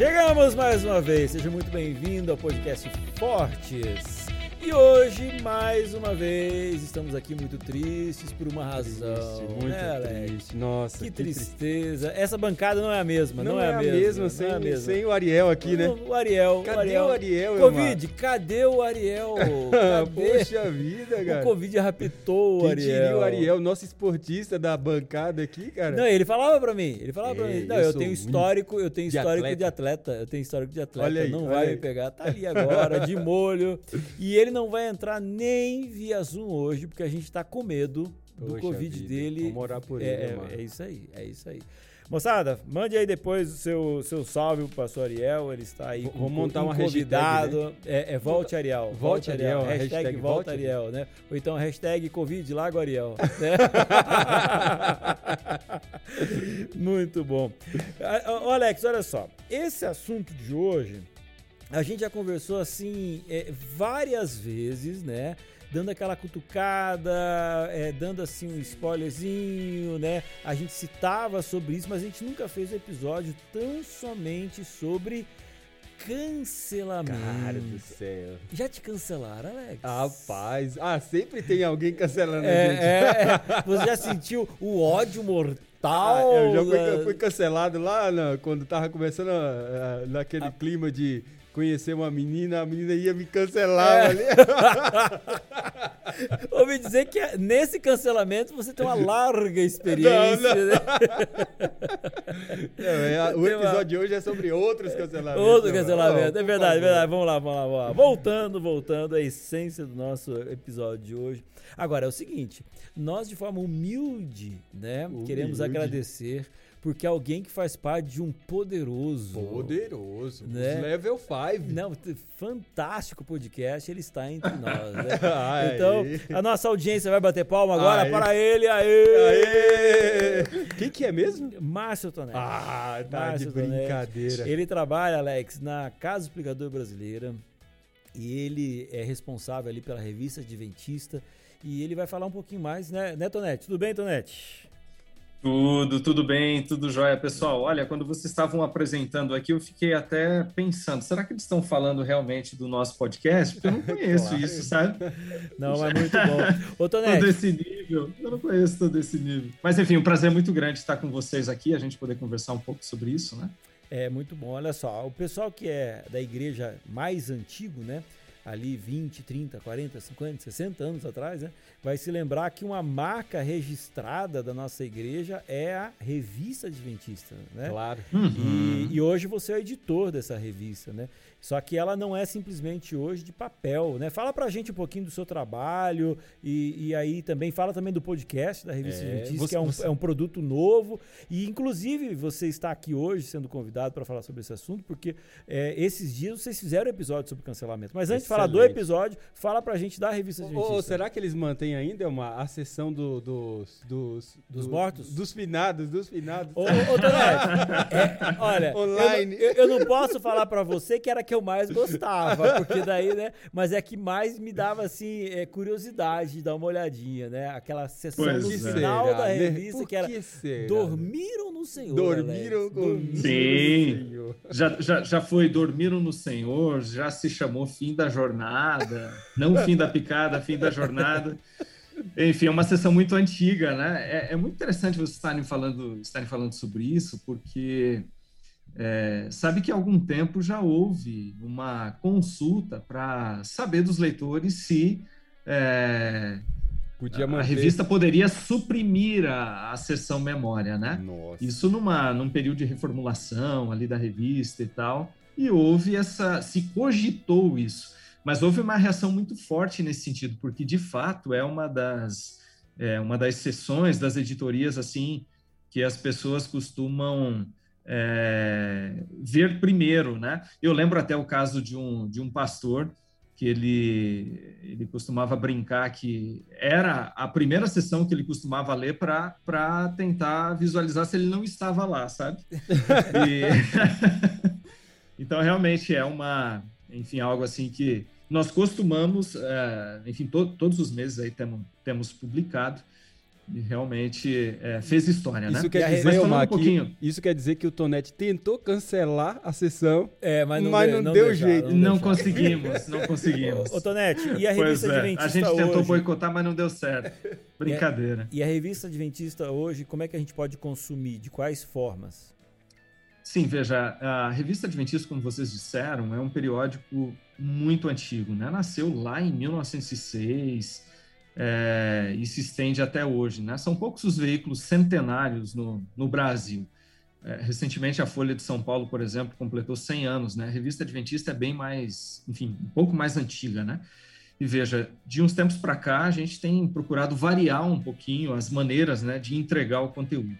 Chegamos mais uma vez, seja muito bem-vindo ao podcast Fortes. E hoje, mais uma vez, estamos aqui muito tristes por uma razão. Triste, muito né, Alex? triste. Nossa, Que tristeza. Essa bancada não é a mesma, não, Não, é, a mesma. sem, não é a mesma. sem o Ariel aqui, né? O Ariel. Cadê o Ariel? o Ariel, Covid, cadê o Ariel? Cadê? Poxa vida, o cara. Covid raptou o Quem Ariel. diria o Ariel, nosso esportista da bancada aqui, cara? Não, ele falava pra mim, ele falava pra Ei, mim, não, eu eu, tenho histórico, eu tenho de histórico atleta. de atleta, eu tenho histórico de atleta, Olha aí, não vai aí. me pegar, tá ali agora, de molho, e ele não vai entrar nem via Zoom hoje, porque a gente tá com medo do Poxa Covid vida, dele. Vamos orar por é, ele, é, mano. é isso aí, é isso aí. Moçada, mande aí depois o seu, seu salve pro pastor Ariel, ele está aí V- com vamos montar um uma hashtag, convidado. É, é Volte Ariel. Volte Ariel, a Hashtag, hashtag Volte Volte Ariel, né? Ou então hashtag Covid Lago Ariel. né? Muito bom. Ah, Ô, Alex, olha só. Esse assunto de hoje, a gente já conversou assim é, várias vezes, né? Dando aquela cutucada, é, dando assim um spoilerzinho, né? A gente citava sobre isso, mas a gente nunca fez um episódio tão somente sobre cancelamento. Cara do céu. Já te cancelaram, Alex? Rapaz, ah, sempre tem alguém cancelando a É, gente. é, é. Você já sentiu o ódio Ah, mortal? eu já fui, eu fui cancelado lá na- quando tava começando ah, naquele Ah. clima de conhecer uma menina, a menina ia me cancelar É. ali. Ouvi dizer que é- nesse cancelamento você tem uma larga experiência. Não, não. né? Não, é, o Tem uma- episódio de hoje é sobre outros cancelamentos. Outro Não, cancelamento, é verdade, é verdade. Vamos lá, vamos lá, vamos lá. Voltando, voltando à essência do nosso episódio de hoje. Agora é o seguinte: nós, de forma humilde, né, Humilde. queremos agradecer porque alguém que faz parte de um poderoso. Poderoso. Né? Level 5. Não, fantástico podcast, ele está entre nós, né? Então, a nossa audiência vai bater palma agora Aê. para ele, aê! Aê! Quem que é mesmo? Márcio Tonelli. Ah, tá Márcio de Tonelli. brincadeira. Ele trabalha, Alex, na Casa Explicador Brasileira e ele é responsável ali pela revista Adventista e ele vai falar um pouquinho mais, né, né Tonete? Tudo bem, Tonete? Tudo, tudo bem, tudo jóia. Pessoal, olha, quando vocês estavam apresentando aqui, eu fiquei até pensando, será que eles estão falando realmente do nosso podcast? Porque eu não conheço Claro. isso, sabe? Não, mas muito bom. Ô, Todo Tonete, esse nível, eu não conheço todo esse nível. Mas enfim, um prazer muito grande estar com vocês aqui, a gente poder conversar um pouco sobre isso, né? é muito bom. Olha só, o pessoal que é da igreja mais antigo, né? Ali 20, 30, 40, 50, 60 anos atrás, né? Vai se lembrar que uma marca registrada da nossa igreja é a Revista Adventista, né? Claro. E, e hoje você é o editor dessa revista, né? Só que ela não é simplesmente hoje de papel, né? Fala pra gente um pouquinho do seu trabalho e, e aí também fala também do podcast da Revista É, Adventista, você- que é um, você- é um produto novo e inclusive você está aqui hoje sendo convidado para falar sobre esse assunto porque é, esses dias vocês fizeram episódio sobre cancelamento. Mas antes de falar do episódio, fala pra gente da Revista Adventista. Ou será que eles mantêm ainda uma a sessão do- dos, dos, Dos do- mortos? Dos finados, dos finados. Ô, ô, é, olha, eu não- Online. Eu, eu não posso falar pra você que era a que eu mais gostava, porque daí, né? Mas é que mais me dava, assim, é, curiosidade de dar uma olhadinha, né? Aquela sessão Pois no é. final Será, da né? revista Por que era que será? Dormiram no Senhor. Dormiram Alex. com Dormiram. Sim. Senhor. Já, já, já foi Dormiram no Senhor, já se chamou Fim da Jornada, não Fim da Picada, Fim da Jornada. Enfim, é uma sessão muito antiga, né? É, é muito interessante vocês estarem falando, estarem falando sobre isso, porque é, sabe que há algum tempo já houve uma consulta para saber dos leitores se é, a revista poderia suprimir a, a sessão memória, né? Nossa. Isso numa, num período de reformulação ali da revista e tal. E houve essa. se cogitou isso. Mas houve uma reação muito forte nesse sentido, porque de fato é uma das, é uma das sessões das editorias assim que as pessoas costumam é, ver primeiro, né? Eu lembro até o caso de um, de um pastor que ele, ele costumava brincar que era a primeira sessão que ele costumava ler para tentar visualizar se ele não estava lá, sabe? E... então, realmente é uma, enfim, algo assim que nós costumamos, é, enfim, to todos os meses aí temos, temos publicado, E realmente é, fez história, isso né? Quer dizer, Omar, um pouquinho... isso quer dizer que o Tonete tentou cancelar a sessão, é, mas não, mas deu, não deu deixar, jeito. Não, não conseguimos, não conseguimos. Ô, Tonete, e a revista pois Adventista é, A gente hoje? tentou boicotar, mas não deu certo. Brincadeira. E a, e a revista Adventista hoje, como é que a gente pode consumir? De quais formas? Sim, veja, a revista Adventista, como vocês disseram, é um periódico muito antigo, né? Nasceu lá em 1906 é, e se estende até hoje, né? São poucos os veículos centenários no, no Brasil. É, recentemente, a Folha de São Paulo, por exemplo, completou 100 anos, né? A revista Adventista é bem mais, enfim, um pouco mais antiga, né? E veja, de uns tempos para cá, a gente tem procurado variar um pouquinho as maneiras né, de entregar o conteúdo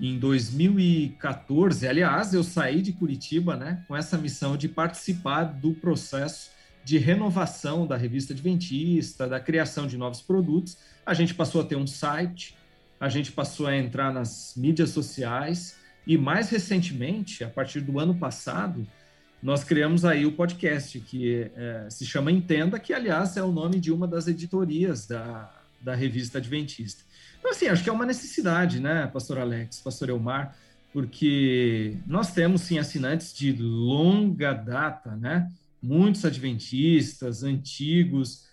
em 2014. Aliás, eu saí de Curitiba né, com essa missão de participar do processo de renovação da revista Adventista, da criação de novos produtos. A gente passou a ter um site, a gente passou a entrar nas mídias sociais e, mais recentemente, a partir do ano passado, nós criamos aí o podcast que é, se chama Entenda, que, aliás, é o nome de uma das editorias da, da revista Adventista. Então, assim, acho que é uma necessidade, né, pastor Alex, pastor Elmar, porque nós temos, sim, assinantes de longa data, né? Muitos adventistas, antigos,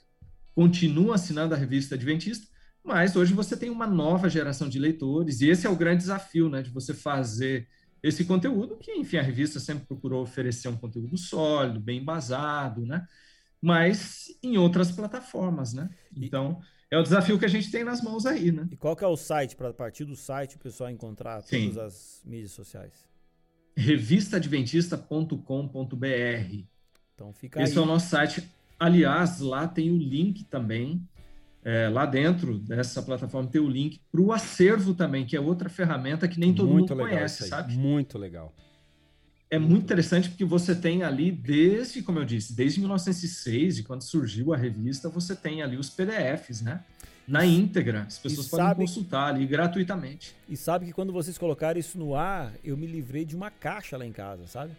continuam assinando a revista Adventista, mas hoje você tem uma nova geração de leitores, e esse é o grande desafio, né, de você fazer esse conteúdo, que, enfim, a revista sempre procurou oferecer um conteúdo sólido, bem embasado, né? Mas em outras plataformas, né? Então, é o desafio que a gente tem nas mãos aí, né? E qual que é o site, para partir do site o pessoal encontrar Sim. todas as mídias sociais? revistaadventista.com.br Então fica Esse aí. é o nosso site. Aliás, lá tem o link também. É, lá dentro dessa plataforma tem o link para o acervo também, que é outra ferramenta que nem todo Muito mundo conhece, sabe? Muito legal. É muito interessante porque você tem ali desde, como eu disse, desde 1906, de quando surgiu a revista, você tem ali os PDFs, né? Na íntegra, as pessoas podem sabe, consultar ali gratuitamente. E sabe que quando vocês colocaram isso no ar, eu me livrei de uma caixa lá em casa, sabe?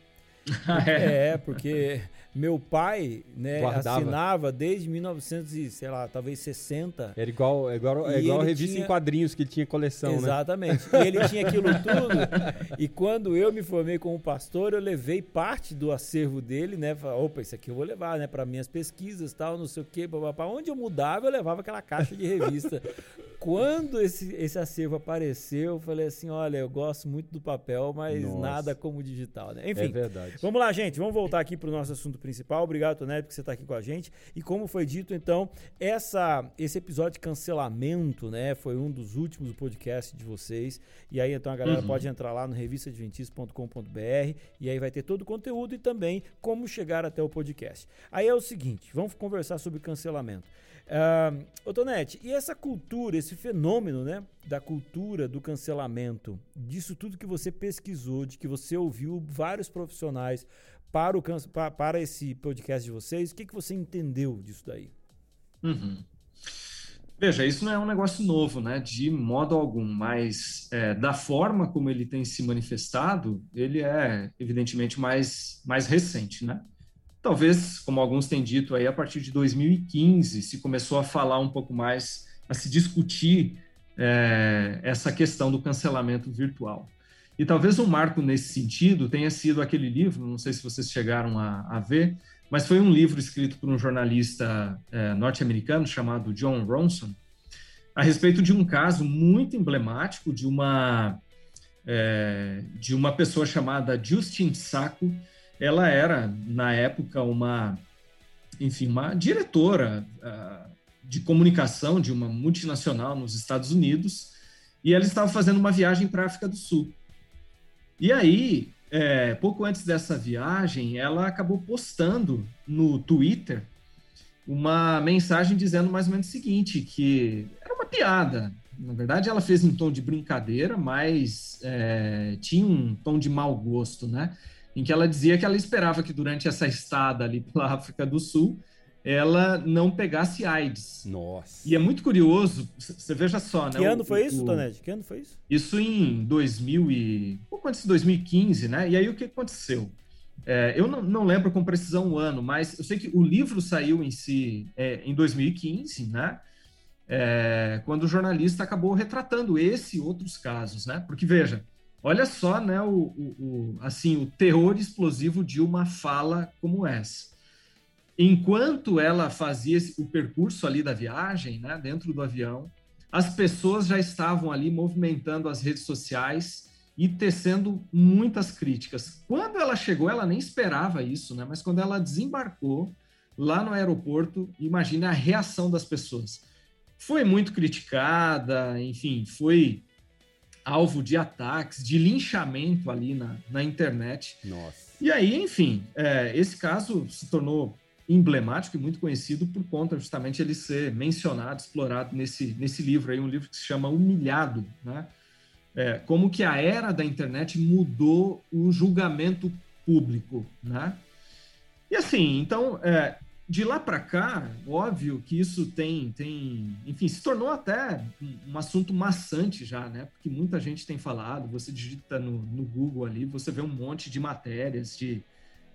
É. é, porque meu pai né, assinava desde 1900 e, sei lá, talvez 60. Era igual, é igual, é igual a revista tinha... em quadrinhos que ele tinha coleção, Exatamente. Né? E ele tinha aquilo tudo. e quando eu me formei como pastor, eu levei parte do acervo dele, né? Falei, opa, isso aqui eu vou levar, né? Para minhas pesquisas tal, não sei o quê. Para onde eu mudava, eu levava aquela caixa de revista. quando esse, esse acervo apareceu, eu falei assim: olha, eu gosto muito do papel, mas Nossa. nada como digital, né? Enfim. É verdade. Vamos lá, gente. Vamos voltar aqui para o nosso assunto principal. Obrigado, Tonete, por você estar aqui com a gente. E como foi dito, então, essa, esse episódio de cancelamento, né, foi um dos últimos do podcast de vocês. E aí, então, a galera uhum. pode entrar lá no revistaadventista.com.br e aí vai ter todo o conteúdo e também como chegar até o podcast. Aí é o seguinte, vamos conversar sobre cancelamento. Uh, Tonete, e essa cultura, esse fenômeno, né, da cultura do cancelamento, disso tudo que você pesquisou, de que você ouviu vários profissionais para, o, para, para esse podcast de vocês, o que, que você entendeu disso daí? Uhum. Veja, isso não é um negócio novo, né? De modo algum, mas é, da forma como ele tem se manifestado, ele é evidentemente mais, mais recente, né? Talvez, como alguns têm dito aí, a partir de 2015 se começou a falar um pouco mais, a se discutir é, essa questão do cancelamento virtual. E talvez um marco nesse sentido tenha sido aquele livro, não sei se vocês chegaram a, a ver, mas foi um livro escrito por um jornalista é, norte-americano chamado John Ronson, a respeito de um caso muito emblemático de uma é, de uma pessoa chamada Justin Sacco. Ela era na época uma, enfim, uma diretora uh, de comunicação de uma multinacional nos Estados Unidos e ela estava fazendo uma viagem para a África do Sul. E aí, é, pouco antes dessa viagem, ela acabou postando no Twitter uma mensagem dizendo mais ou menos o seguinte, que era uma piada. Na verdade, ela fez em tom de brincadeira, mas é, tinha um tom de mau gosto, né? Em que ela dizia que ela esperava que durante essa estada ali pela África do Sul, ela não pegasse AIDS. Nossa. E é muito curioso, você veja só, né? Que ano foi o, isso, Tonete? Que ano foi isso? Isso em 2000 e... pouco antes de 2015, né? E aí o que aconteceu? É, eu não, não, lembro com precisão o ano, mas eu sei que o livro saiu em si é, em 2015, né? é, quando o jornalista acabou retratando esse e outros casos, né? Porque veja, olha só, né, o, o, o, assim, o terror explosivo de uma fala como essa. Enquanto ela fazia o percurso ali da viagem, né, dentro do avião, as pessoas já estavam ali movimentando as redes sociais e tecendo muitas críticas. Quando ela chegou, ela nem esperava isso, né? Mas quando ela desembarcou lá no aeroporto, imagine a reação das pessoas foi muito criticada, enfim, foi alvo de ataques, de linchamento ali na, na internet. Nossa. E aí, enfim, é, esse caso se tornou emblemático e muito conhecido por conta justamente ele ser mencionado, explorado nesse, nesse livro aí, um livro que se chama Humilhado, né? É, como que a era da internet mudou o julgamento público, né? E assim, então, é, de lá para cá, óbvio que isso tem, tem, enfim, se tornou até um, assunto maçante já, né? Porque muita gente tem falado, você digita no, no Google ali, você vê um monte de matérias, de,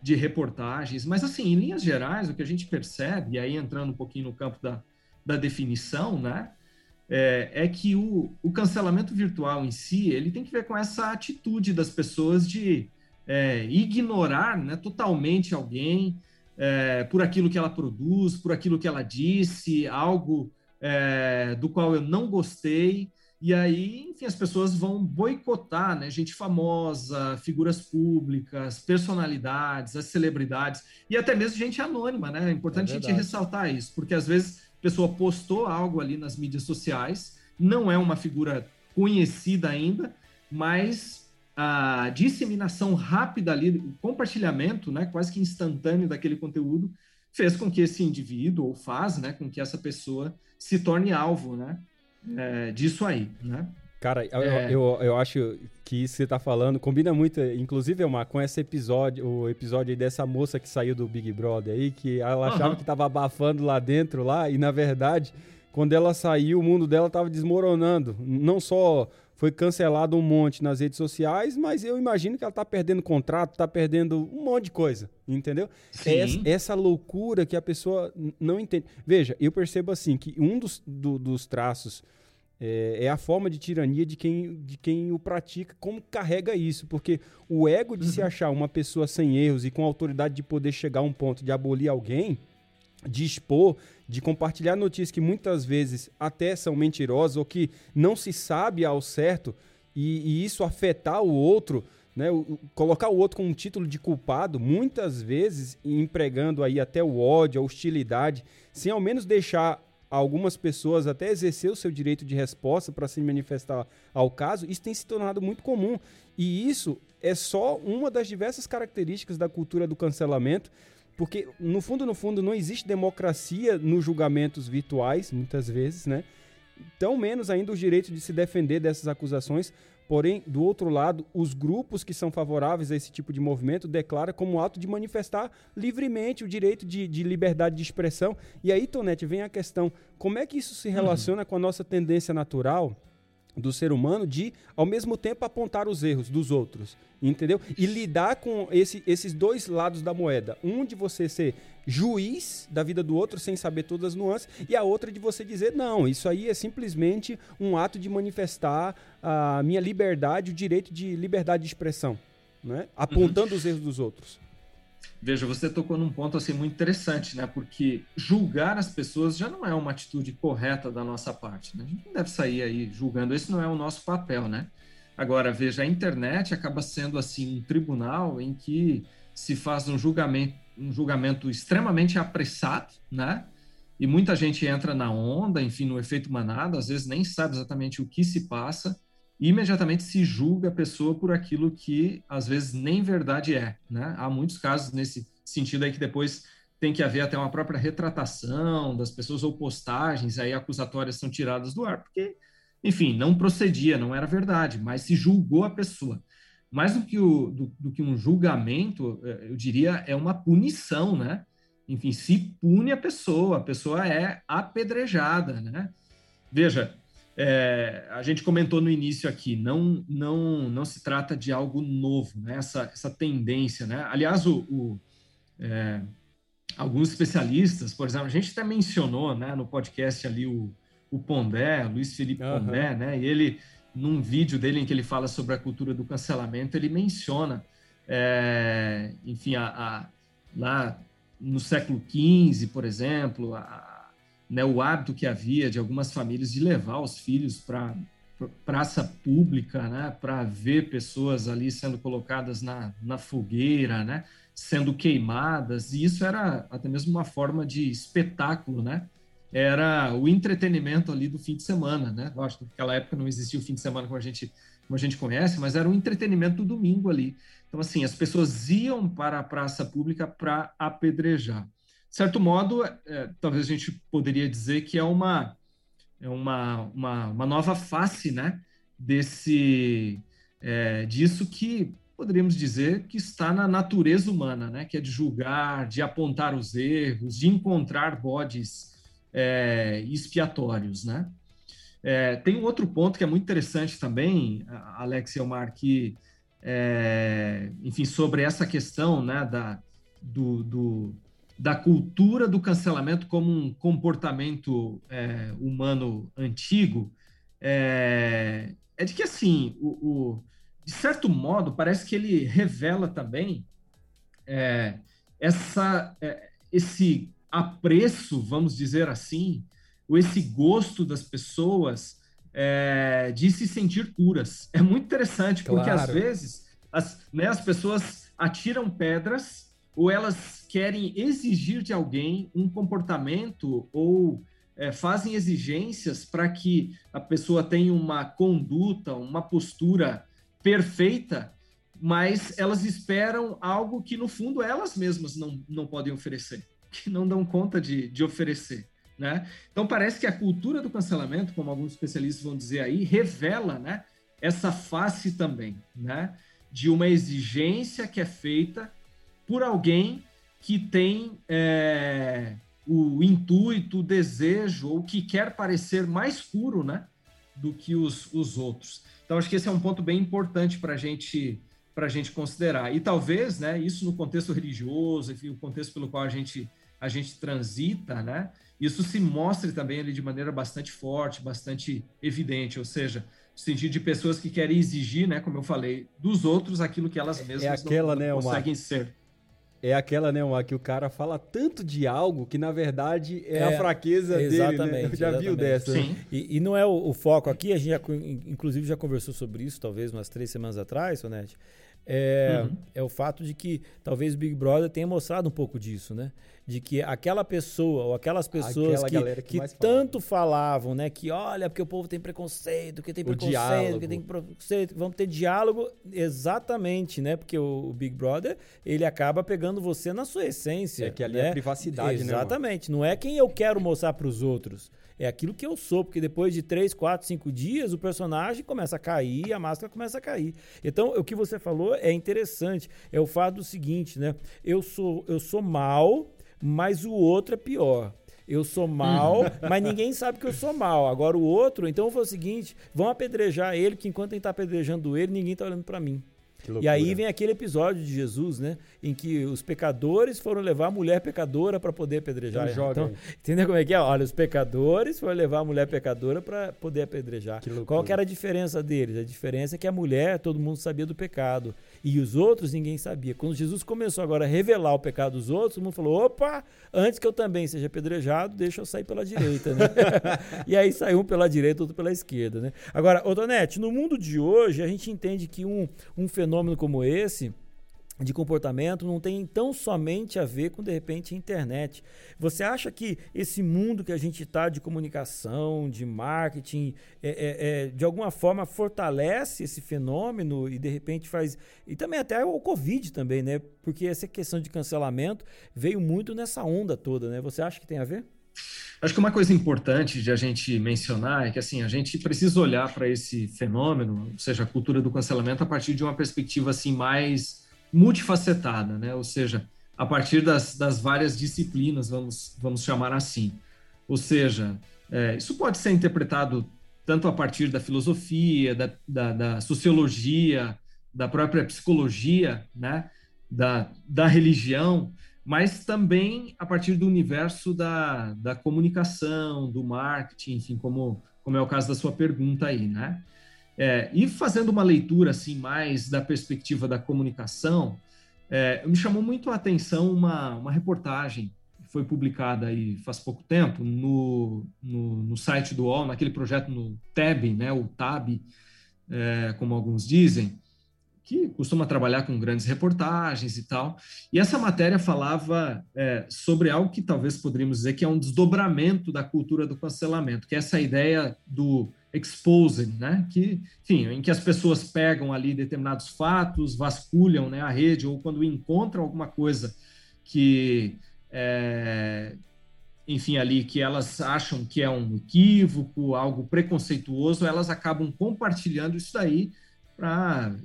de reportagens, mas assim, em linhas gerais, o que a gente percebe, e aí entrando um pouquinho no campo da, da definição, né? É, é que o, o cancelamento virtual em si, ele tem que ver com essa atitude das pessoas de é, ignorar né, totalmente alguém, é, por aquilo que ela produz, por aquilo que ela disse, algo é, do qual eu não gostei. E aí, enfim, as pessoas vão boicotar, né? Gente famosa, figuras públicas, personalidades, as celebridades e até mesmo gente anônima, né? É importante é a gente ressaltar isso, porque às vezes a pessoa postou algo ali nas mídias sociais, não é uma figura conhecida ainda, mas a disseminação rápida ali, o compartilhamento, né, quase que instantâneo daquele conteúdo, fez com que esse indivíduo, ou faz, né, com que essa pessoa se torne alvo, né, é, disso aí, né. Cara, eu, é... eu, eu, acho que isso que você tá falando combina muito, inclusive, Elmar, com esse episódio, o episódio dessa moça que saiu do Big Brother aí, que ela achava uhum. que tava abafando lá dentro, lá, e na verdade, quando ela saiu, o mundo dela tava desmoronando. Não só foi cancelado um monte nas redes sociais, mas eu imagino que ela está perdendo contrato, está perdendo um monte de coisa, entendeu? É essa, essa, loucura que a pessoa não entende. Veja, eu percebo assim que um dos, do, dos traços é, é, a forma de tirania de quem, de quem o pratica, como carrega isso, porque o ego de uhum. se achar uma pessoa sem erros e com autoridade de poder chegar a um ponto de abolir alguém, de expor, de compartilhar notícias que muitas vezes até são mentirosas ou que não se sabe ao certo e, e isso afetar o outro, né, o, colocar o outro com um título de culpado, muitas vezes empregando aí até o ódio, a hostilidade, sem ao menos deixar algumas pessoas até exercer o seu direito de resposta para se manifestar ao caso, isso tem se tornado muito comum. E isso é só uma das diversas características da cultura do cancelamento porque, no fundo, no fundo, não existe democracia nos julgamentos virtuais, muitas vezes, né? Tão menos ainda o direito de se defender dessas acusações. Porém, do outro lado, os grupos que são favoráveis a esse tipo de movimento declaram como ato de manifestar livremente o direito de, de liberdade de expressão. E aí, Tonete, vem a questão: como é que isso se relaciona uhum. com a nossa tendência natural do ser humano de, ao mesmo tempo, apontar os erros dos outros, entendeu? E lidar com esse, esses dois lados da moeda. Um de você ser juiz da vida do outro sem saber todas as nuances, e a outra de você dizer, não, isso aí é simplesmente um ato de manifestar a minha liberdade, o direito de liberdade de expressão, né? apontando uhum. os erros dos outros. Veja, você tocou num ponto assim muito interessante, né? Porque julgar as pessoas já não é uma atitude correta da nossa parte. Né? A gente não deve sair aí julgando, esse não é o nosso papel, né? Agora, veja, a internet acaba sendo assim um tribunal em que se faz um julgamento, um julgamento extremamente apressado, né? E muita gente entra na onda, enfim, no efeito manada, às vezes nem sabe exatamente o que se passa imediatamente se julga a pessoa por aquilo que às vezes nem verdade é. Né? Há muitos casos nesse sentido aí que depois tem que haver até uma própria retratação das pessoas ou postagens aí acusatórias são tiradas do ar, porque, enfim, não procedia, não era verdade, mas se julgou a pessoa. Mais do que, o, do, do que um julgamento, eh, eu diria, é uma punição, né? Enfim, se pune a pessoa, a pessoa é apedrejada, né? Veja, é, a gente comentou no início aqui, não, não, não se trata de algo novo, né? essa, essa tendência. Né? Aliás, o, o é, alguns especialistas, por exemplo, a gente até mencionou né, no podcast ali o, o Pondé, Luiz Felipe uhum. Pondé, né? E ele, num vídeo dele em que ele fala sobre a cultura do cancelamento, ele menciona, é, enfim, a, a, lá no século XV, por exemplo, a, né, o hábito que havia de algumas famílias de levar os filhos para praça pública, né, para ver pessoas ali sendo colocadas na, na fogueira, né, sendo queimadas, e isso era até mesmo uma forma de espetáculo, né, era o entretenimento ali do fim de semana, né, que naquela época não existia o fim de semana como a gente, como a gente conhece, mas era um entretenimento do domingo ali, então assim, as pessoas iam para a praça pública para apedrejar. Certo modo, é, talvez a gente poderia dizer que é uma é uma, uma, uma nova face né, desse, é, disso que poderíamos dizer que está na natureza humana, né, que é de julgar, de apontar os erros, de encontrar bodes é, expiatórios. Né? É, tem um outro ponto que é muito interessante também, Alex e Elmar, que, é, enfim, sobre essa questão né, da, do, do da cultura do cancelamento como um comportamento é, humano antigo é, é, de que, assim, o, o, de certo modo, parece que ele revela também é, essa, é, esse apreço, vamos dizer assim, ou esse gosto das pessoas é, de se sentir puras. É muito interessante, porque claro. às vezes as, né, as pessoas atiram pedras ou elas querem exigir de alguém um comportamento ou é, fazem exigências para que a pessoa tenha uma conduta, uma postura perfeita, mas elas esperam algo que, no fundo, elas mesmas não, não podem oferecer, que não dão conta de, de oferecer. Né? Então, parece que a cultura do cancelamento, como alguns especialistas vão dizer aí, revela né, essa face também, né, de uma exigência que é feita por alguém que tem é, o intuito, o desejo, ou que quer parecer mais puro né, do que os, os outros. Então, acho que esse é um ponto bem importante para gente, a gente considerar. E talvez, né, isso no contexto religioso, enfim, o contexto pelo qual a gente, a gente transita, né, isso se mostre também ali de maneira bastante forte, bastante evidente, ou seja, no sentido de pessoas que querem exigir, né, como eu falei, dos outros aquilo que elas é mesmas é aquela, não, não né, conseguem uma... ser é aquela, né, uma, que o cara fala tanto de algo que, na verdade, é, é a fraqueza exatamente, dele, né? Eu já viu dessa. Sim. E, e, não é o, o, foco aqui, a gente já, inclusive já conversou sobre isso, talvez umas três semanas atrás, Sonete. É, uhum. é o fato de que talvez o Big Brother tenha mostrado um pouco disso, né? de que aquela pessoa ou aquelas pessoas Aquela que, que, que tanto falavam, né? Que olha, porque o povo tem preconceito, que tem o preconceito, diálogo. que tem preconceito, vamos ter diálogo exatamente, né? Porque o, o, Big Brother, ele acaba pegando você na sua essência. É que ali né? é privacidade, exatamente. né? Exatamente. Não é quem eu quero mostrar para os outros. É aquilo que eu sou, porque depois de três, quatro, cinco dias, o personagem começa a cair, a máscara começa a cair. Então, o que você falou é interessante. É o fato do seguinte, né? Eu sou, eu sou mal, mas o outro é pior. Eu sou mal, mas ninguém sabe que eu sou mal. Agora o outro, então foi o seguinte: vão apedrejar ele, que enquanto ele está apedrejando ele, ninguém está olhando para mim. E aí vem aquele episódio de Jesus, né? Em que os pecadores foram levar a mulher pecadora para poder apedrejar. Então, então entendeu como é que é? Olha, os pecadores foram levar a mulher pecadora para poder apedrejar. Qual que era a diferença deles? A diferença é que a mulher, todo mundo sabia do pecado. E os outros, ninguém sabia. Quando Jesus começou agora a revelar o pecado dos outros, todo mundo falou: opa, antes que eu também seja apedrejado, deixa eu sair pela direita, né? e aí saiu um pela direita, outro pela esquerda, né? Agora, Otonete, no mundo de hoje, a gente entende que um, um fenômeno como esse de comportamento não tem tão somente a ver com, de repente, a internet. Você acha que esse mundo que a gente está de comunicação, de marketing, é, é, é, de alguma forma fortalece esse fenômeno e, de repente, faz. E também até o Covid também, né? Porque essa questão de cancelamento veio muito nessa onda toda, né? Você acha que tem a ver? Acho que uma coisa importante de a gente mencionar é que assim a gente precisa olhar para esse fenômeno, ou seja, a cultura do cancelamento, a partir de uma perspectiva assim mais multifacetada, né? ou seja, a partir das, das várias disciplinas, vamos, vamos chamar assim. Ou seja, é, isso pode ser interpretado tanto a partir da filosofia, da, da, da sociologia, da própria psicologia, né? da, da religião, mas também a partir do universo da, da comunicação, do marketing, enfim, como, como é o caso da sua pergunta aí, né? É, e fazendo uma leitura assim mais da perspectiva da comunicação, é, me chamou muito a atenção uma, uma reportagem que foi publicada aí faz pouco tempo no, no, no site do UOL, naquele projeto no TAB, né, o TAB, é, como alguns dizem, que costuma trabalhar com grandes reportagens e tal. E essa matéria falava é, sobre algo que talvez poderíamos dizer que é um desdobramento da cultura do cancelamento, que é essa ideia do exposing, né? Que, enfim, em que as pessoas pegam ali determinados fatos, vasculham né, a rede, ou quando encontram alguma coisa que, é, enfim, ali que elas acham que é um equívoco, algo preconceituoso, elas acabam compartilhando isso daí para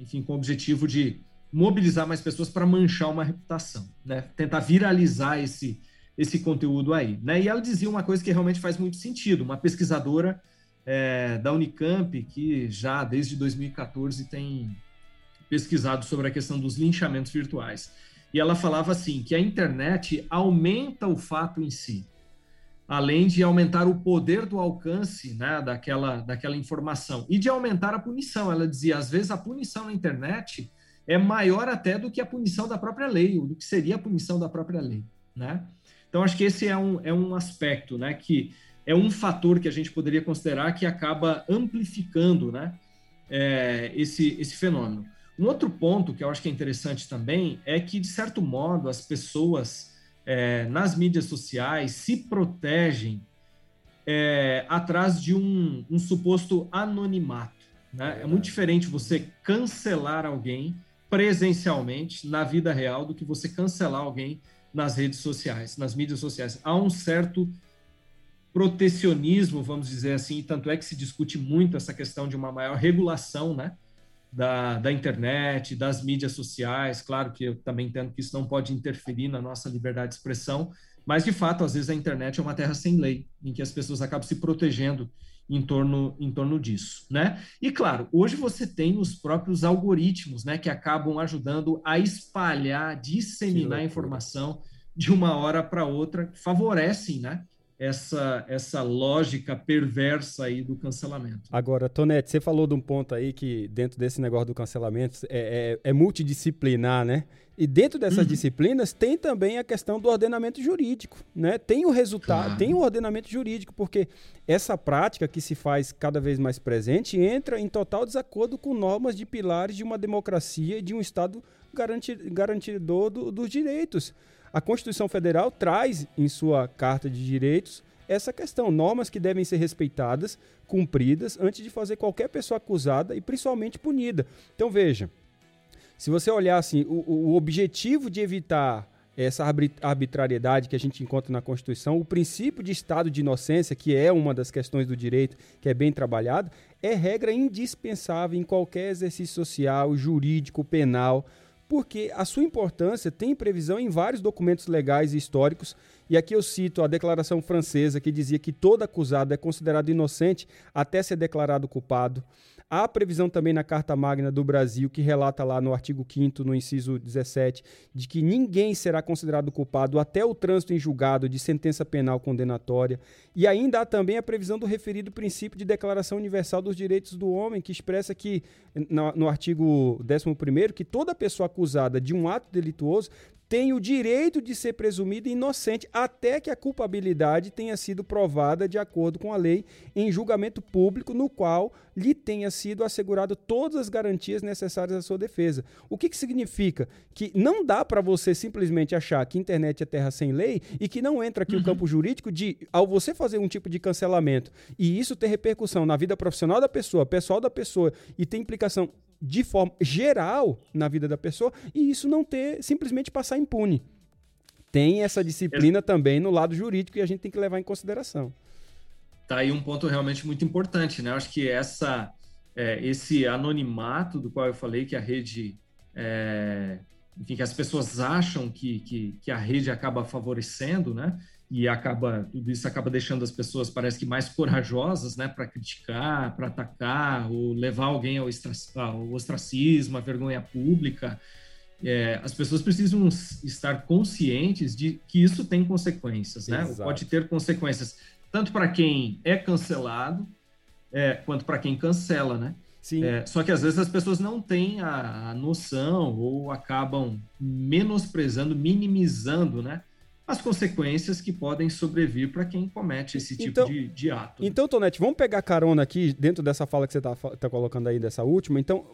enfim, com o objetivo de mobilizar mais pessoas para manchar uma reputação, né? Tentar viralizar esse esse conteúdo aí, né? E ela dizia uma coisa que realmente faz muito sentido. Uma pesquisadora é, da Unicamp que já desde 2014 tem pesquisado sobre a questão dos linchamentos virtuais. E ela falava assim que a internet aumenta o fato em si, além de aumentar o poder do alcance né, daquela, daquela informação e de aumentar a punição. Ela dizia, às vezes a punição na internet é maior até do que a punição da própria lei, ou do que seria a punição da própria lei. Né? Então, acho que esse é um, é um aspecto né, que é um fator que a gente poderia considerar que acaba amplificando né, é, esse, esse fenômeno. Um outro ponto que eu acho que é interessante também é que, de certo modo, as pessoas é, nas mídias sociais se protegem é, atrás de um, um suposto anonimato. Né? É, muito diferente você cancelar alguém presencialmente na vida real do que você cancelar alguém nas redes sociais, nas mídias sociais. Há um certo protecionismo, vamos dizer assim, tanto é que se discute muito essa questão de uma maior regulação, né? da, da internet, das mídias sociais. Claro que eu também entendo que isso não pode interferir na nossa liberdade de expressão, mas de fato, às vezes a internet é uma terra sem lei, em que as pessoas acabam se protegendo em torno, em torno disso, né? E claro, hoje você tem os próprios algoritmos, né, que acabam ajudando a espalhar, disseminar a informação de uma hora para outra, favorecem, né, essa, essa lógica perversa aí do cancelamento. Agora, Tonete, você falou de um ponto aí que dentro desse negócio do cancelamento é, é, é multidisciplinar, né? E dentro dessas uhum. disciplinas tem também a questão do ordenamento jurídico, né? Tem o resultado, claro. tem o ordenamento jurídico, porque essa prática que se faz cada vez mais presente entra em total desacordo com normas de pilares de uma democracia e de um Estado garanti garantidor do, dos direitos. A Constituição Federal traz em sua Carta de Direitos essa questão, normas que devem ser respeitadas, cumpridas, antes de fazer qualquer pessoa acusada e principalmente punida. Então veja, se você olhar assim, o, o objetivo de evitar essa arbitrariedade que a gente encontra na Constituição, o princípio de estado de inocência, que é uma das questões do direito que é bem trabalhado, é regra indispensável em qualquer exercício social, jurídico, penal, porque a sua importância tem previsão em vários documentos legais e históricos, e aqui eu cito a Declaração Francesa, que dizia que todo acusado é considerado inocente até ser declarado culpado. Há previsão também na Carta Magna do Brasil, que relata lá no artigo 5 no inciso 17, de que ninguém será considerado culpado até o trânsito em julgado de sentença penal condenatória. E ainda há também a previsão do referido princípio de Declaração Universal dos Direitos do Homem, que expressa que, no, no artigo 11, que toda pessoa acusada de um ato delituoso tem o direito de ser presumido inocente até que a culpabilidade tenha sido provada de acordo com a lei em julgamento público no qual lhe tenha sido assegurado todas as garantias necessárias à sua defesa. O que, que significa? Que não dá para você simplesmente achar que internet é terra sem lei e que não entra aqui uhum. o campo jurídico de, ao você fazer um tipo de cancelamento e isso ter repercussão na vida profissional da pessoa, pessoal da pessoa e ter implicação de forma geral na vida da pessoa e isso não ter simplesmente passar impune. Tem essa disciplina também no lado jurídico e a gente tem que levar em consideração. Tá aí um ponto realmente muito importante, né? Acho que essa, é, esse anonimato do qual eu falei que a rede, é, enfim, que as pessoas acham que, que, que a rede acaba favorecendo, né? E acaba tudo isso acaba deixando as pessoas parece que mais corajosas né para criticar para atacar ou levar alguém ao, ostracismo à vergonha pública é, as pessoas precisam estar conscientes de que isso tem consequências, né? Exato. Pode ter consequências tanto para quem é cancelado, é, quanto para quem cancela, né? Sim. É, só que às vezes as pessoas não têm a, a, noção ou acabam menosprezando, minimizando, né? As consequências que podem sobrevir para quem comete esse tipo então, de, de, ato. Então, Tonete, vamos pegar carona aqui dentro dessa fala que você está tá colocando aí, dessa última. Então,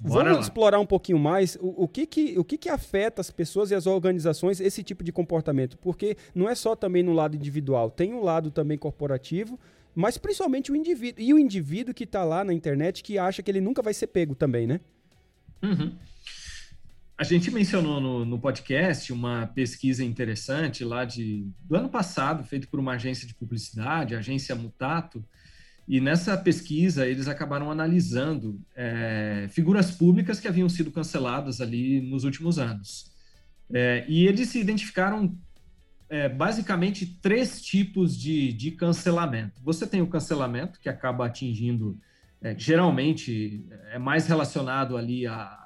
Bora vamos lá. explorar um pouquinho mais o, o, que, que, o que, que afeta as pessoas e as organizações esse tipo de comportamento. Porque não é só também no lado individual, tem um lado também corporativo mas principalmente o indivíduo. E o indivíduo que está lá na internet que acha que ele nunca vai ser pego também, né? Uhum. A gente mencionou no, no, podcast uma pesquisa interessante lá de, do ano passado, feita por uma agência de publicidade, a agência Mutato, e nessa pesquisa eles acabaram analisando é, figuras públicas que haviam sido canceladas ali nos últimos anos. É, e eles se identificaram é, basicamente três tipos de, de cancelamento. Você tem o cancelamento, que acaba atingindo, é, geralmente, é mais relacionado ali a,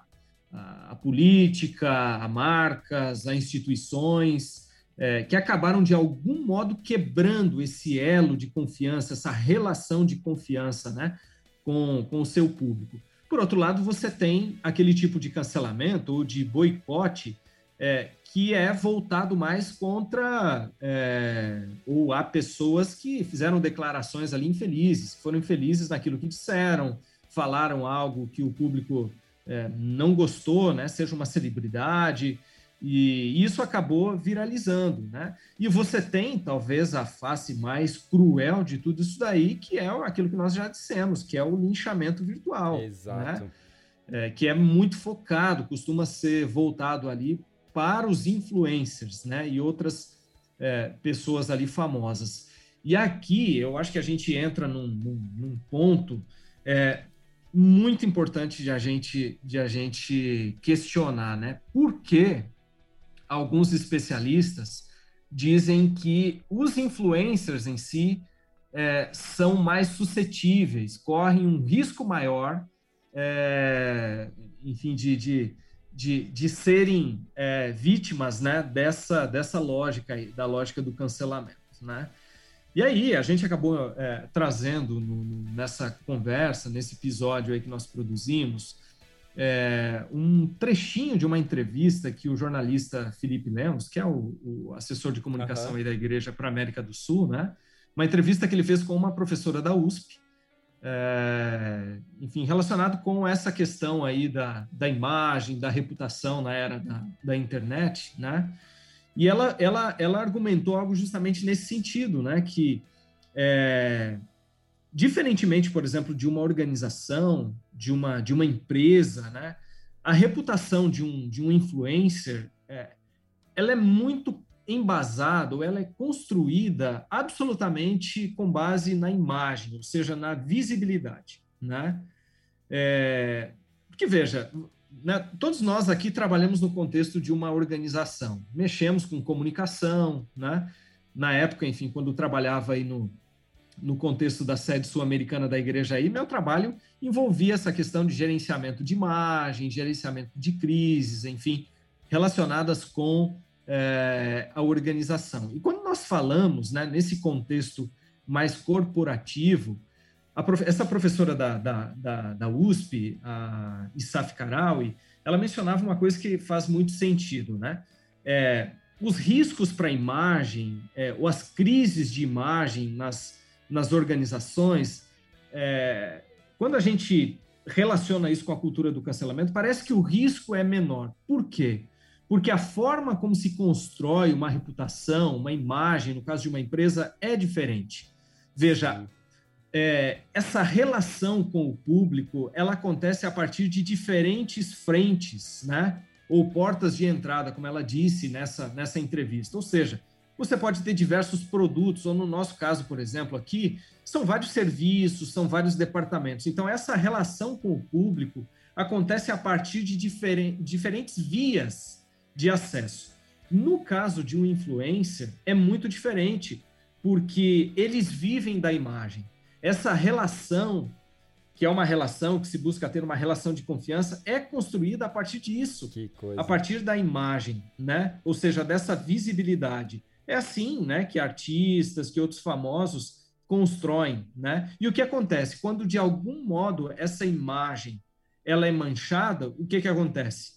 a, a política, a marcas, a instituições, é, que acabaram de algum modo quebrando esse elo de confiança, essa relação de confiança né, com, com o seu público. Por outro lado, você tem aquele tipo de cancelamento ou de boicote é, que é voltado mais contra é, ou há pessoas que fizeram declarações ali infelizes, foram infelizes naquilo que disseram, falaram algo que o público é, não gostou, né? Seja uma celebridade e isso acabou viralizando, né? E você tem talvez a face mais cruel de tudo isso daí, que é aquilo que nós já dissemos, que é o linchamento virtual, né? Exato. Né? É, que é muito focado, costuma ser voltado ali para os influencers, né? E outras é, pessoas ali famosas. E aqui eu acho que a gente entra num, num, num ponto é, muito importante de a gente de a gente questionar, né? Por que alguns especialistas dizem que os influencers em si é, são mais suscetíveis, correm um risco maior, é, enfim, de, de de, de serem é, vítimas né, dessa, dessa lógica, da lógica do cancelamento. Né? E aí, a gente acabou é, trazendo no, no, nessa conversa, nesse episódio aí que nós produzimos, é, um trechinho de uma entrevista que o jornalista Felipe Lemos, que é o, o assessor de comunicação uhum. da Igreja para a América do Sul, né? uma entrevista que ele fez com uma professora da USP, é, enfim, relacionado com essa questão aí da, da imagem, da reputação na era da, da internet, né? E ela, ela, ela argumentou algo justamente nesse sentido, né? Que, é, diferentemente, por exemplo, de uma organização, de uma, de uma empresa, né? A reputação de um, de um influencer, é, ela é muito embasada ou ela é construída absolutamente com base na imagem, ou seja, na visibilidade, né? É, porque veja, né, todos nós aqui trabalhamos no contexto de uma organização, mexemos com comunicação, né? Na época, enfim, quando trabalhava aí no, no contexto da sede sul-americana da igreja aí, meu trabalho envolvia essa questão de gerenciamento de imagem, gerenciamento de crises, enfim, relacionadas com é, a organização. E quando nós falamos né, nesse contexto mais corporativo, prof... essa professora da, da, da, da, USP, a Isaf Karawi, ela mencionava uma coisa que faz muito sentido, né? É, os riscos para a imagem, é, ou as crises de imagem nas, nas organizações, é, quando a gente relaciona isso com a cultura do cancelamento, parece que o risco é menor. Por quê? porque a forma como se constrói uma reputação, uma imagem, no caso de uma empresa, é diferente. Veja, é, essa relação com o público, ela acontece a partir de diferentes frentes, né? Ou portas de entrada, como ela disse nessa, nessa entrevista. Ou seja, você pode ter diversos produtos, ou no nosso caso, por exemplo, aqui, são vários serviços, são vários departamentos. Então, essa relação com o público acontece a partir de diferen diferentes vias de acesso. No caso de um influencer, é muito diferente, porque eles vivem da imagem. Essa relação que é uma relação que se busca ter uma relação de confiança, é construída a partir disso, a partir da imagem, né? Ou seja, dessa visibilidade. É assim, né, que artistas, que outros famosos constroem, né? E o que acontece quando de algum modo essa imagem ela é manchada? O que que acontece?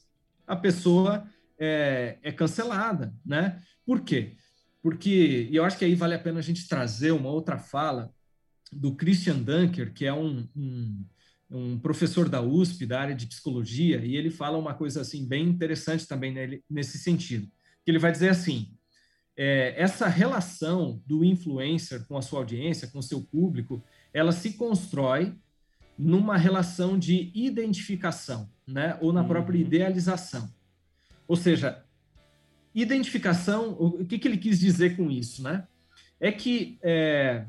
A pessoa é, é cancelada, né? Por quê? Porque e eu acho que aí vale a pena a gente trazer uma outra fala do Christian Dunker, que é um, um, um, professor da USP, da área de psicologia, e ele fala uma coisa assim bem interessante também nele, nesse sentido. Que ele vai dizer assim: é, essa relação do influencer com a sua audiência, com o seu público, ela se constrói numa relação de identificação, né? Ou na própria uhum. idealização. Ou seja, identificação, o que, que ele quis dizer com isso, né? É que é,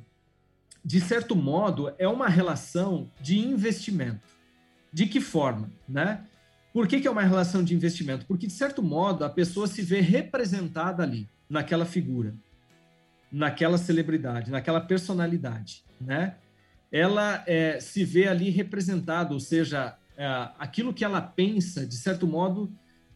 de certo modo, é uma relação de investimento. De que forma? Né? Por que, que é uma relação de investimento? Porque, de certo modo, a pessoa se vê representada ali, naquela figura, naquela celebridade, naquela personalidade. Né? Ela é, se vê ali representada, ou seja, é, aquilo que ela pensa, de certo modo,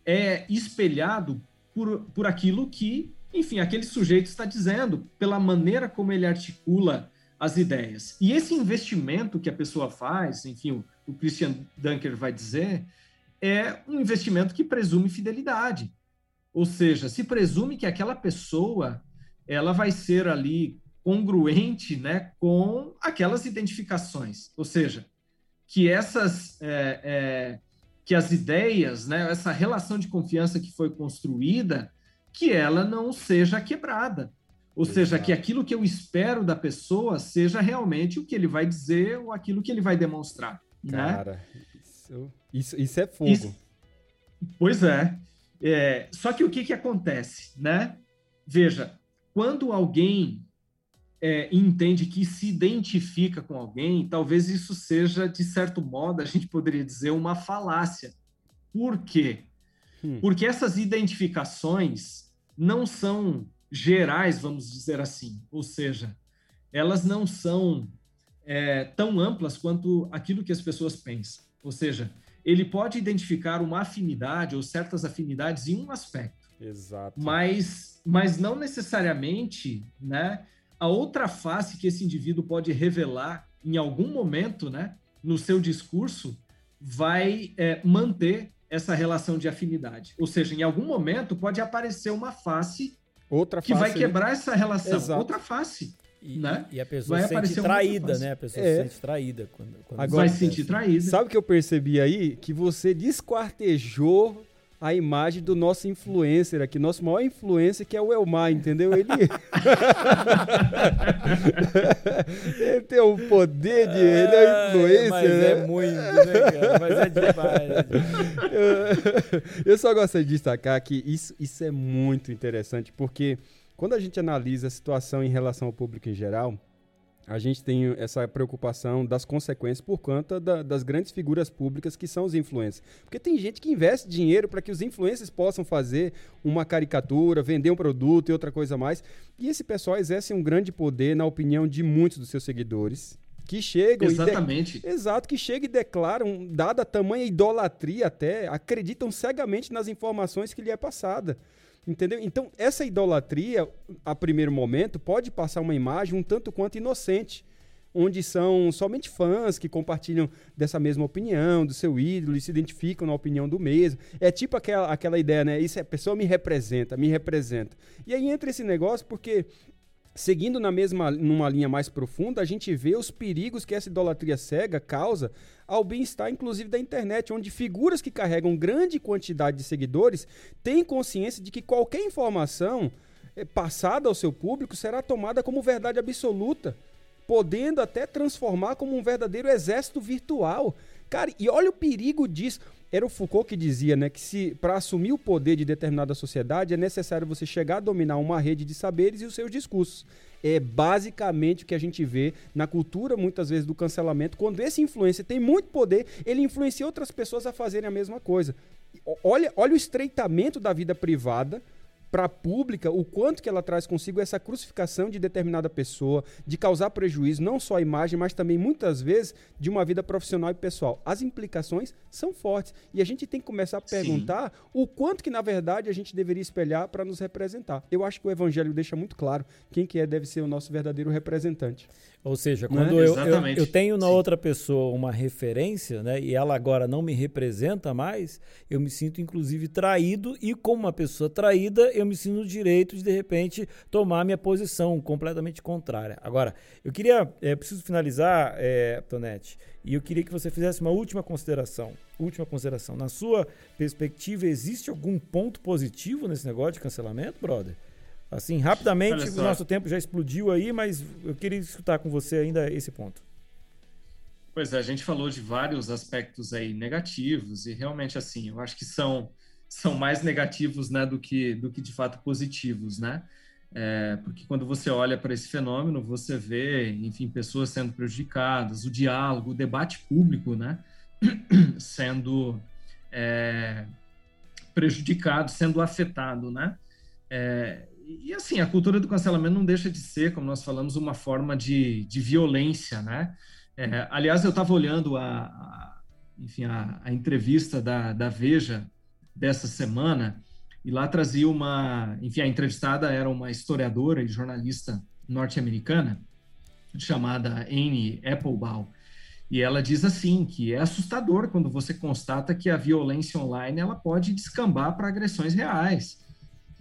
é espelhado por, por aquilo que, enfim, aquele sujeito está dizendo, pela maneira como ele articula as ideias. E esse investimento que a pessoa faz, enfim, o, Christian Dunker vai dizer, é um investimento que presume fidelidade. Ou seja, se presume que aquela pessoa ela vai ser ali congruente né, com aquelas identificações. Ou seja, que essas é, é, que as ideias, né, essa relação de confiança que foi construída, que ela não seja quebrada. Ou Exato. seja, que aquilo que eu espero da pessoa seja realmente o que ele vai dizer ou aquilo que ele vai demonstrar. Né? Cara, né? isso, isso, isso é fogo. Isso, pois é. é. Só que o que, que acontece, né? Veja, quando alguém é, entende que se identifica com alguém, talvez isso seja, de certo modo, a gente poderia dizer, uma falácia. Por quê? Hum. Porque essas identificações não são gerais, vamos dizer assim, ou seja, elas não são é, tão amplas quanto aquilo que as pessoas pensam. Ou seja, ele pode identificar uma afinidade ou certas afinidades em um aspecto. Exato. Mas, mas não necessariamente, né? A outra face que esse indivíduo pode revelar em algum momento, né? No seu discurso, vai é, manter essa relação de afinidade. Ou seja, em algum momento pode aparecer uma face Outra que vai quebrar essa relação. Exato. Outra face. E, né? e a pessoa vai se sente traída, né? A pessoa é. se sente traída. Quando, quando Agora, vai se sentir traída. Sabe o que eu percebi aí? Que você desquartejou a imagem do nosso influencer aqui, nosso maior influencer, que é o Elmar, entendeu? Ele, ele tem o poder de. Ele é influencer. Mas né? é muito, né, cara? Mas é demais. eu, eu só gosto de destacar que isso, isso é muito interessante, porque quando a gente analisa a situação em relação ao público em geral, a gente tem essa preocupação das consequências por conta da, das grandes figuras públicas que são os influencers. Porque tem gente que investe dinheiro para que os influencers possam fazer uma caricatura, vender um produto e outra coisa mais. E esse pessoal exerce um grande poder na opinião de muitos dos seus seguidores. Que chegam Exatamente. De... Exato, que chegam e declaram, dada a tamanha idolatria até, acreditam cegamente nas informações que lhe é passada. Entendeu? Então, essa idolatria, a primeiro momento, pode passar uma imagem um tanto quanto inocente, onde são somente fãs que compartilham dessa mesma opinião, do seu ídolo, e se identificam na opinião do mesmo. É tipo aquela, aquela ideia, né? Isso, a pessoa me representa, me representa. E aí entra esse negócio porque Seguindo na mesma numa linha mais profunda, a gente vê os perigos que essa idolatria cega causa ao bem-estar, inclusive, da internet, onde figuras que carregam grande quantidade de seguidores têm consciência de que qualquer informação eh, passada ao seu público será tomada como verdade absoluta, podendo até transformar como um verdadeiro exército virtual. Cara, e olha o perigo disso. Era o Foucault que dizia, né, que se para assumir o poder de determinada sociedade é necessário você chegar a dominar uma rede de saberes e os seus discursos. É basicamente o que a gente vê na cultura, muitas vezes, do cancelamento. Quando esse influencer tem muito poder, ele influencia outras pessoas a fazerem a mesma coisa. Olha, olha o estreitamento da vida privada para a pública o quanto que ela traz consigo essa crucificação de determinada pessoa, de causar prejuízo não só à imagem, mas também muitas vezes de uma vida profissional e pessoal. As implicações são fortes e a gente tem que começar a perguntar Sim. o quanto que na verdade a gente deveria espelhar para nos representar. Eu acho que o evangelho deixa muito claro quem que é deve ser o nosso verdadeiro representante. Ou seja, quando né? eu, eu, eu, tenho na Sim. outra pessoa uma referência, né, e ela agora não me representa mais, eu me sinto inclusive traído e como uma pessoa traída, eu me sinto no direito de de repente tomar minha posição completamente contrária. Agora, eu queria, é, preciso finalizar, é, Tonete, e eu queria que você fizesse uma última consideração. Última consideração. Na sua perspectiva, existe algum ponto positivo nesse negócio de cancelamento, brother? Assim, rapidamente, o nosso tempo já explodiu aí, mas eu queria escutar com você ainda esse ponto. Pois é, a gente falou de vários aspectos aí negativos e realmente assim, eu acho que são são mais negativos, né, do que do que de fato positivos, né? É, porque quando você olha para esse fenômeno, você vê, enfim, pessoas sendo prejudicadas, o diálogo, o debate público, né, sendo é, prejudicado, sendo afetado, né? É, e assim, a cultura do cancelamento não deixa de ser, como nós falamos, uma forma de, de violência, né? É, aliás, eu estava olhando a, a, enfim, a, a, entrevista da, da Veja dessa semana e lá trazia uma, enfim, a entrevistada era uma historiadora e jornalista norte-americana chamada Anne Applebaum e ela diz assim que é assustador quando você constata que a violência online ela pode descambar para agressões reais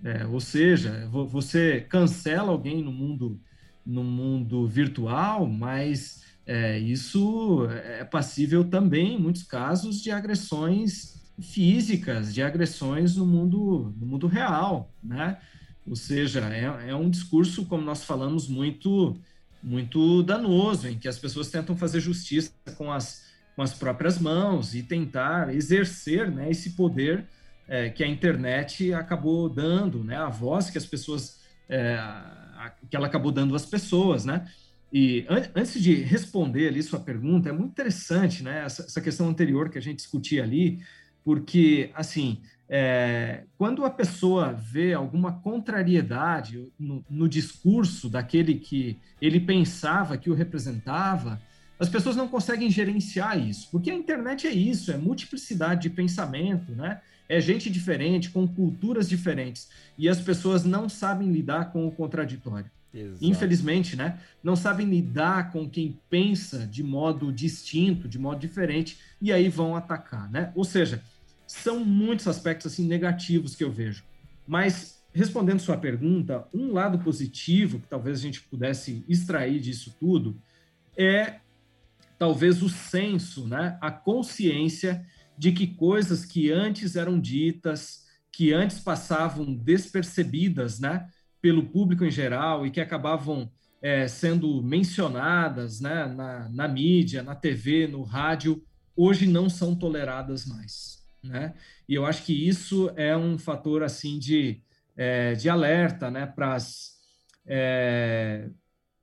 é, ou seja, você cancela alguém no mundo, no mundo virtual, mas é, isso é passível também, em muitos casos, de agressões físicas, de agressões no mundo, no mundo real, né? Ou seja, é, é um discurso, como nós falamos, muito, muito danoso, em que as pessoas tentam fazer justiça com as, com as próprias mãos e tentar exercer né, esse poder é, que a internet acabou dando, né? A voz que as pessoas, é, que ela acabou dando às pessoas, né? E an antes de responder ali sua pergunta, é muito interessante, né? Essa, essa questão anterior que a gente discutia ali, porque, assim, é, quando a pessoa vê alguma contrariedade no, no, discurso daquele que ele pensava que o representava, as pessoas não conseguem gerenciar isso, porque a internet é isso, é multiplicidade de pensamento, né? É gente diferente, com culturas diferentes, e as pessoas não sabem lidar com o contraditório. Exato. Infelizmente, né? Não sabem lidar com quem pensa de modo distinto, de modo diferente, e aí vão atacar, né? Ou seja, são muitos aspectos assim negativos que eu vejo. Mas respondendo sua pergunta, um lado positivo que talvez a gente pudesse extrair disso tudo é talvez o senso, né? A consciência de que coisas que antes eram ditas, que antes passavam despercebidas, né, pelo público em geral e que acabavam é, sendo mencionadas, né, na, na mídia, na TV, no rádio, hoje não são toleradas mais, né? E eu acho que isso é um fator assim de, é, de alerta, né, para as é,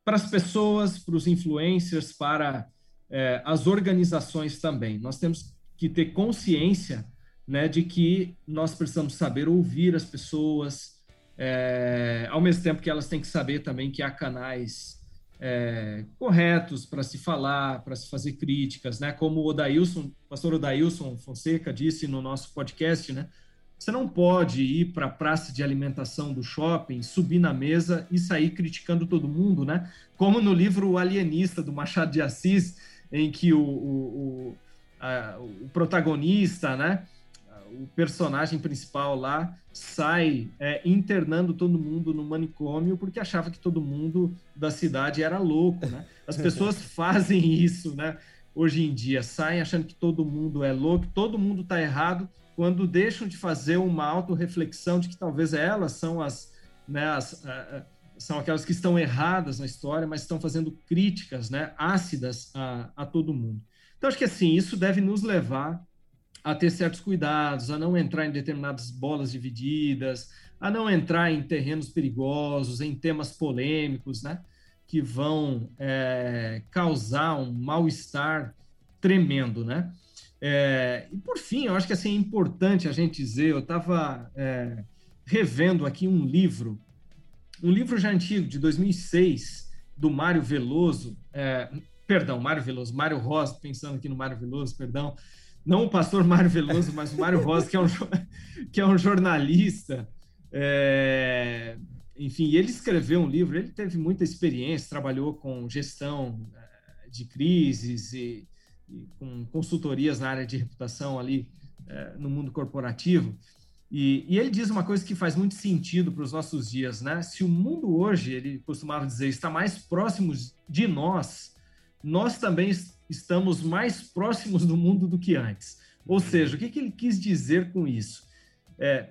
para as pessoas, para os influencers, para é, as organizações também. Nós temos que ter consciência né, de que nós precisamos saber ouvir as pessoas, é, ao mesmo tempo que elas têm que saber também que há canais é, corretos para se falar, para se fazer críticas, né? Como o Odailson, pastor Odailson Fonseca disse no nosso podcast, né? Você não pode ir para a praça de alimentação do shopping, subir na mesa e sair criticando todo mundo, né? Como no livro O Alienista, do Machado de Assis, em que o, o, o protagonista, né? O personagem principal lá sai é, internando todo mundo no manicômio porque achava que todo mundo da cidade era louco, né? As pessoas fazem isso, né? Hoje em dia, saem achando que todo mundo é louco, todo mundo está errado, quando deixam de fazer uma autorreflexão de que talvez elas são as, né, as, são aquelas que estão erradas na história, mas estão fazendo críticas né, ácidas a, a todo mundo. Então, acho que assim, isso deve nos levar a ter certos cuidados, a não entrar em determinadas bolas divididas, a não entrar em terrenos perigosos, em temas polêmicos, né? Que vão é, causar um mal-estar tremendo, né? É, e por fim, eu acho que assim, é importante a gente dizer, eu estava é, revendo aqui um livro, um livro já antigo, de 2006, do Mário Veloso, é, perdão, Mário Veloso, Mário Rosa, pensando aqui no Mário Veloso, perdão, não o pastor Mário Veloso, mas o Mário Rosa, que é um, que é um jornalista. É, enfim, ele escreveu um livro, ele teve muita experiência, trabalhou com gestão é, de crises e, e com consultorias na área de reputação ali é, no mundo corporativo. E, e, ele diz uma coisa que faz muito sentido para os nossos dias, né? Se o mundo hoje, ele costumava dizer, está mais próximo de nós, nós também estamos mais próximos do mundo do que antes. Ou seja, o que, que ele quis dizer com isso? É,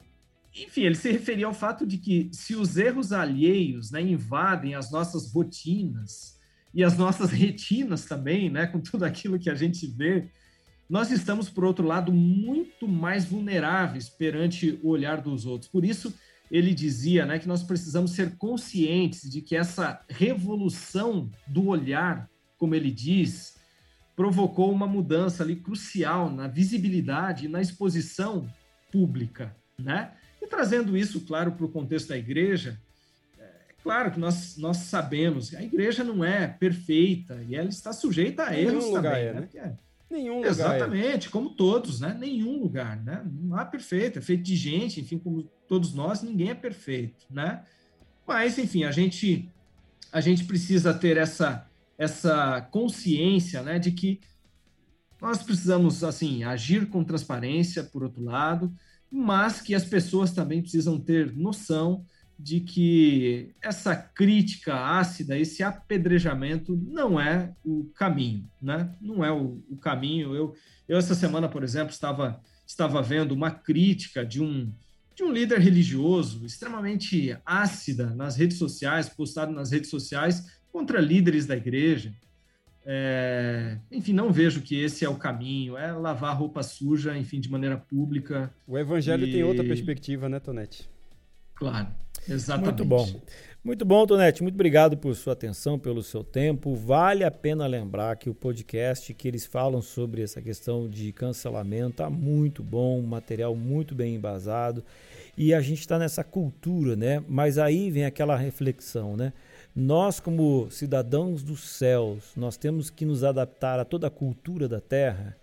enfim, ele se referia ao fato de que se os erros alheios né, invadem as nossas rotinas e as nossas retinas também, né, com tudo aquilo que a gente vê, nós estamos, por outro lado, muito mais vulneráveis perante o olhar dos outros. Por isso, ele dizia né, que nós precisamos ser conscientes de que essa revolução do olhar, como ele diz, provocou uma mudança ali crucial na visibilidade e na exposição pública, né? E trazendo isso, claro, para o contexto da igreja, é claro que nós, nós sabemos que a igreja não é perfeita e ela está sujeita a Nenhum erros também, é, né? né? Nenhum lugar. É. Exatamente, é. como todos, né? Nenhum lugar, né? Não há perfeito, é feito de gente, enfim, como todos nós, ninguém é perfeito, né? Mas, enfim, a gente a gente precisa ter essa essa consciência, né, de que nós precisamos assim agir com transparência, por outro lado, mas que as pessoas também precisam ter noção de que essa crítica ácida, esse apedrejamento não é o caminho, né? Não é o, o caminho. Eu, eu essa semana, por exemplo, estava estava vendo uma crítica de um de um líder religioso extremamente ácida nas redes sociais, postado nas redes sociais contra líderes da igreja. É, enfim, não vejo que esse é o caminho, é lavar roupa suja, enfim, de maneira pública. O evangelho e... tem outra perspectiva, né, Tonete? Claro, exatamente. Muito bom. Muito bom, Tonete. Muito obrigado por sua atenção, pelo seu tempo. Vale a pena lembrar que o podcast que eles falam sobre essa questão de cancelamento está muito bom, material muito bem embasado. E a gente está nessa cultura, né? Mas aí vem aquela reflexão, né? Nós, como cidadãos dos céus, nós temos que nos adaptar a toda a cultura da terra.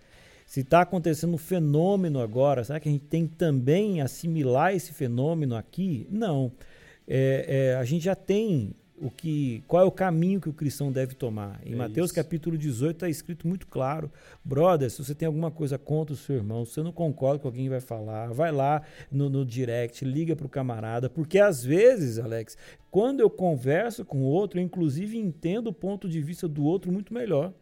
Se está acontecendo um fenômeno agora, será que a gente tem que também assimilar esse fenômeno aqui? Não. É, é, a gente já tem o que, qual é o caminho que o cristão deve tomar. Em é Mateus isso. capítulo 18 está escrito muito claro. Brother, se você tem alguma coisa contra o seu irmão, se você não concorda com alguém vai falar, vai lá no, no direct, liga para o camarada, porque às vezes, Alex, quando eu converso com o outro, eu inclusive entendo o ponto de vista do outro muito melhor.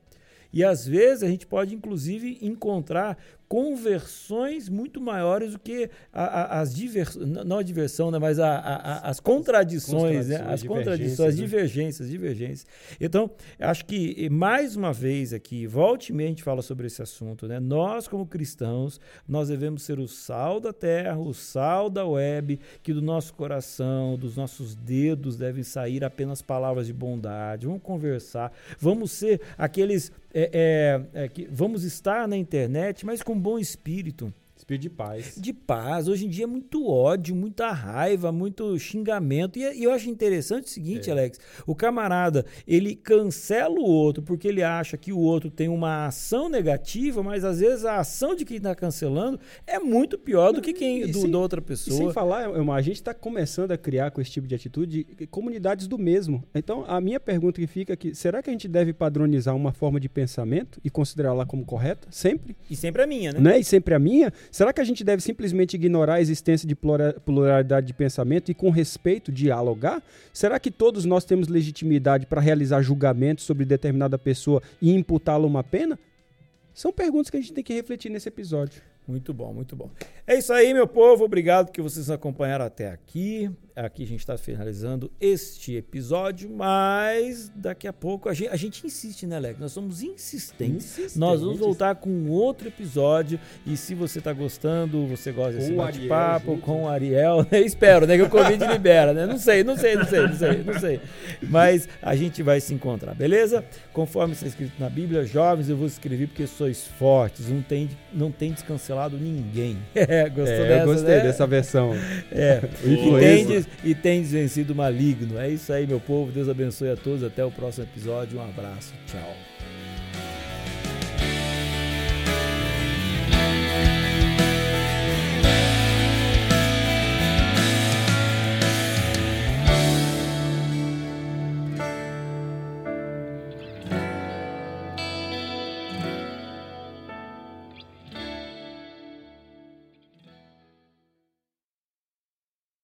E às vezes a gente pode, inclusive, encontrar conversões muito maiores do que a, a, as diversões, não a diversão, né, mas a, as contradições, né, as contradições, as né? divergências, divergências. Então, acho que, mais uma vez aqui, volte e a gente fala sobre esse assunto, né? Nós, como cristãos, nós devemos ser o sal da terra, o sal da web, que do nosso coração, dos nossos dedos devem sair apenas palavras de bondade. Vamos conversar, vamos ser aqueles é, é, é, que vamos estar na internet, mas com bom espírito. Espírito de paz. De paz. Hoje em dia é muito ódio, muita raiva, muito xingamento. E, e eu acho interessante o seguinte, é. Alex: o camarada ele cancela o outro porque ele acha que o outro tem uma ação negativa, mas às vezes a ação de quem está cancelando é muito pior do que quem do, sem, da outra pessoa. sem falar, a gente está começando a criar com esse tipo de atitude comunidades do mesmo. Então, a minha pergunta que fica aqui: será que a gente deve padronizar uma forma de pensamento e considerá-la como correta? Sempre? E sempre a minha, né? né? E sempre a minha? Será que a gente deve simplesmente ignorar a existência de pluralidade de pensamento e, com respeito, dialogar? Será que todos nós temos legitimidade para realizar julgamentos sobre determinada pessoa e imputá-la uma pena? São perguntas que a gente tem que refletir nesse episódio. Muito bom, muito bom. É isso aí, meu povo. Obrigado que vocês acompanharam até aqui. Aqui a gente está finalizando este episódio, mas daqui a pouco a gente, a gente insiste, né, Alex? Nós somos insistentes. Nós vamos voltar com outro episódio. E se você está gostando, você gosta desse bate-papo com o Ariel, né? Espero, né? Que o Covid libera, né? Não sei, não sei, não sei, não sei, não sei. Mas a gente vai se encontrar, beleza? Conforme está escrito na Bíblia, jovens, eu vou escrever porque sois fortes, não tem, não tem descancelar cancelado ninguém. É, gostou é, dessa, eu gostei né? dessa versão. É. E tem, e tem vencido o maligno. É isso aí, meu povo. Deus abençoe a todos. Até o próximo episódio. Um abraço. Tchau.